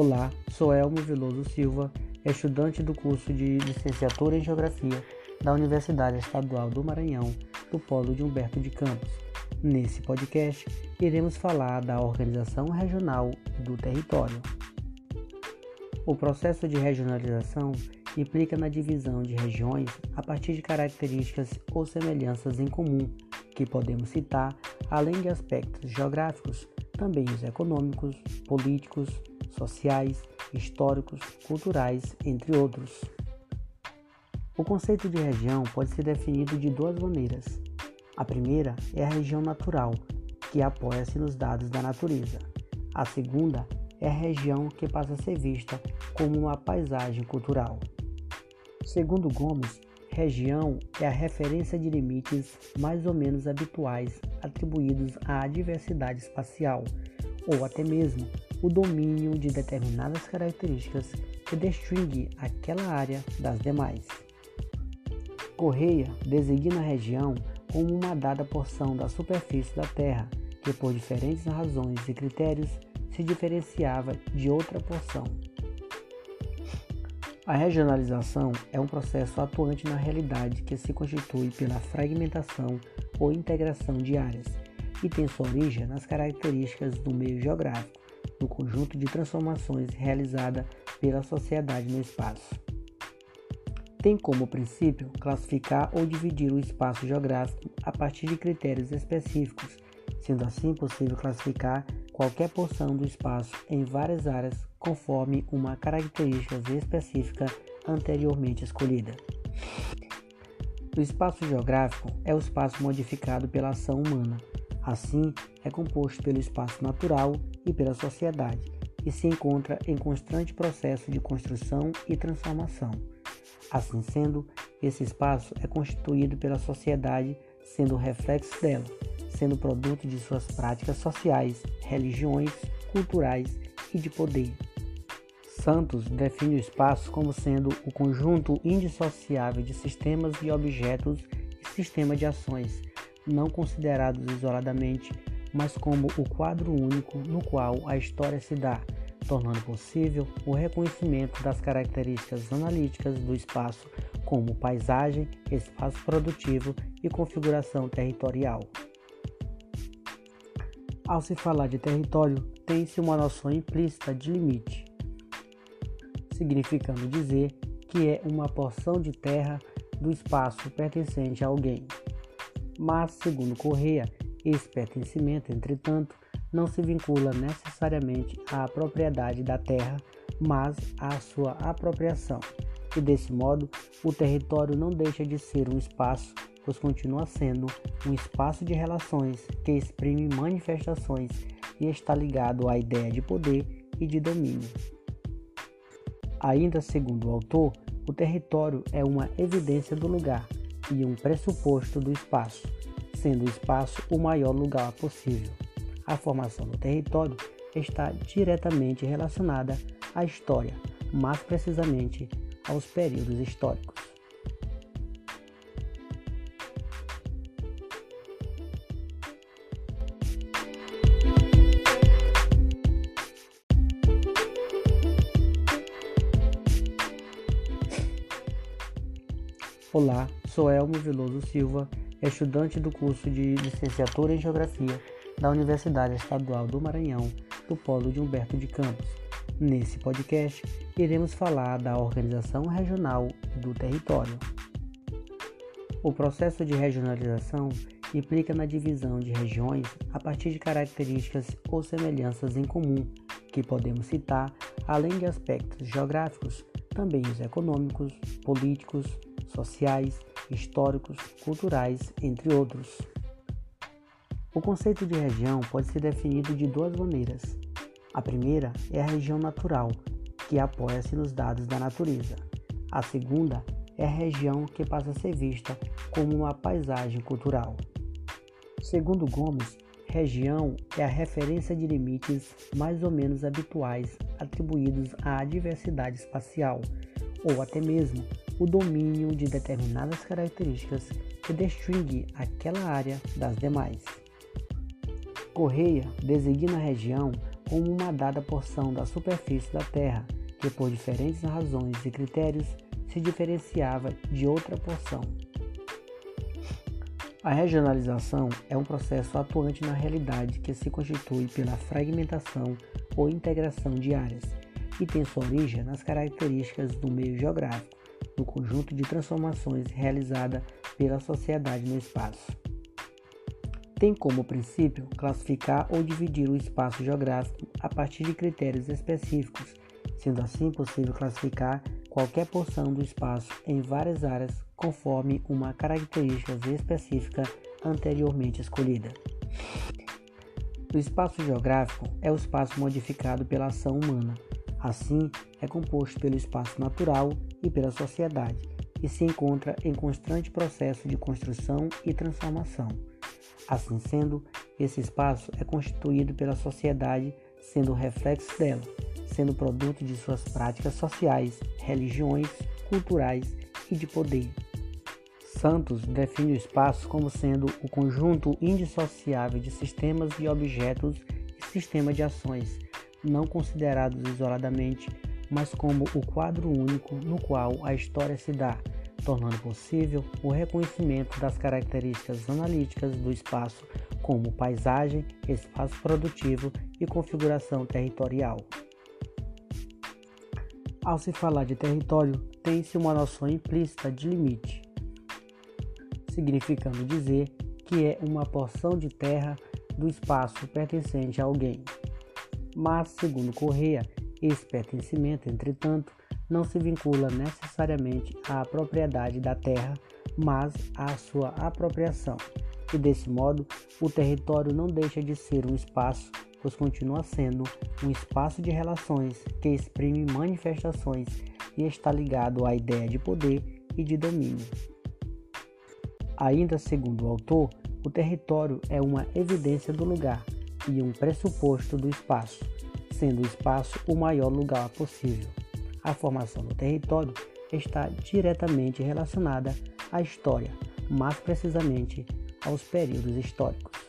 Olá, sou Elmo Veloso Silva, estudante do curso de Licenciatura em Geografia da Universidade Estadual do Maranhão, do Polo de Humberto de Campos. Nesse podcast, iremos falar da organização regional do território. O processo de regionalização implica na divisão de regiões a partir de características ou semelhanças em comum, que podemos citar, além de aspectos geográficos, também os econômicos, políticos, sociais, históricos, culturais, entre outros. O conceito de região pode ser definido de duas maneiras. A primeira é a região natural, que apoia-se nos dados da natureza. A segunda é a região que passa a ser vista como uma paisagem cultural. Segundo Gomes, região é a referência de limites mais ou menos habituais atribuídos à diversidade espacial, ou até mesmo o domínio de determinadas características que distingue aquela área das demais. Correia designa a região como uma dada porção da superfície da Terra que, por diferentes razões e critérios, se diferenciava de outra porção. A regionalização é um processo atuante na realidade que se constitui pela fragmentação ou integração de áreas e tem sua origem nas características do meio geográfico, no conjunto de transformações realizada pela sociedade no espaço. Tem como princípio classificar ou dividir o espaço geográfico a partir de critérios específicos, sendo assim possível classificar qualquer porção do espaço em várias áreas conforme uma característica específica anteriormente escolhida. O espaço geográfico é o espaço modificado pela ação humana. Assim, é composto pelo espaço natural e pela sociedade, e se encontra em constante processo de construção e transformação. Assim sendo, esse espaço é constituído pela sociedade, sendo reflexo dela, sendo produto de suas práticas sociais, religiões, culturais e de poder. Santos define o espaço como sendo o conjunto indissociável de sistemas de objetos e sistema de ações, não considerados isoladamente, mas como o quadro único no qual a história se dá, tornando possível o reconhecimento das características analíticas do espaço, como paisagem, espaço produtivo e configuração territorial. Ao se falar de território, tem-se uma noção implícita de limite, significando dizer que é uma porção de terra do espaço pertencente a alguém. Mas, segundo Correia, esse pertencimento, entretanto, não se vincula necessariamente à propriedade da terra, mas à sua apropriação. E desse modo, o território não deixa de ser um espaço, pois continua sendo um espaço de relações que exprime manifestações e está ligado à ideia de poder e de domínio. Ainda segundo o autor, o território é uma evidência do lugar e um pressuposto do espaço sendo o espaço o maior lugar possível. A formação do território está diretamente relacionada à história, mais precisamente aos períodos históricos. Olá, sou Elmo Veloso Silva estudante do curso de Licenciatura em Geografia da Universidade Estadual do Maranhão, do Polo de Humberto de Campos. Nesse podcast, iremos falar da organização regional do território. O processo de regionalização implica na divisão de regiões a partir de características ou semelhanças em comum, que podemos citar, além de aspectos geográficos, também os econômicos, políticos, sociais, históricos, culturais, entre outros. O conceito de região pode ser definido de duas maneiras. A primeira é a região natural, que apoia-se nos dados da natureza. A segunda é a região que passa a ser vista como uma paisagem cultural. Segundo Gomes, região é a referência de limites mais ou menos habituais atribuídos à diversidade espacial, ou até mesmo o domínio de determinadas características que distingue aquela área das demais. Correia designa a região como uma dada porção da superfície da Terra, que por diferentes razões e critérios se diferenciava de outra porção. A regionalização é um processo atuante na realidade que se constitui pela fragmentação ou integração de áreas e tem sua origem nas características do meio geográfico, no conjunto de transformações realizada pela sociedade no espaço. Tem como princípio classificar ou dividir o espaço geográfico a partir de critérios específicos, sendo assim possível classificar qualquer porção do espaço em várias áreas conforme uma característica específica anteriormente escolhida. O espaço geográfico é o espaço modificado pela ação humana. Assim, é composto pelo espaço natural e pela sociedade e se encontra em constante processo de construção e transformação. Assim sendo, esse espaço é constituído pela sociedade, sendo reflexo dela, sendo produto de suas práticas sociais, religiões, culturais e de poder. Santos define o espaço como sendo o conjunto indissociável de sistemas de objetos e sistema de ações, não considerados isoladamente, mas como o quadro único no qual a história se dá, tornando possível o reconhecimento das características analíticas do espaço como paisagem, espaço produtivo e configuração territorial. Ao se falar de território, tem-se uma noção implícita de limite significando dizer que é uma porção de terra do espaço pertencente a alguém. Mas, segundo Correia, esse pertencimento, entretanto, não se vincula necessariamente à propriedade da terra, mas à sua apropriação. E desse modo, o território não deixa de ser um espaço, pois continua sendo um espaço de relações que exprime manifestações e está ligado à ideia de poder e de domínio. Ainda segundo o autor, o território é uma evidência do lugar e um pressuposto do espaço, sendo o espaço o maior lugar possível. A formação do território está diretamente relacionada à história, mais precisamente aos períodos históricos.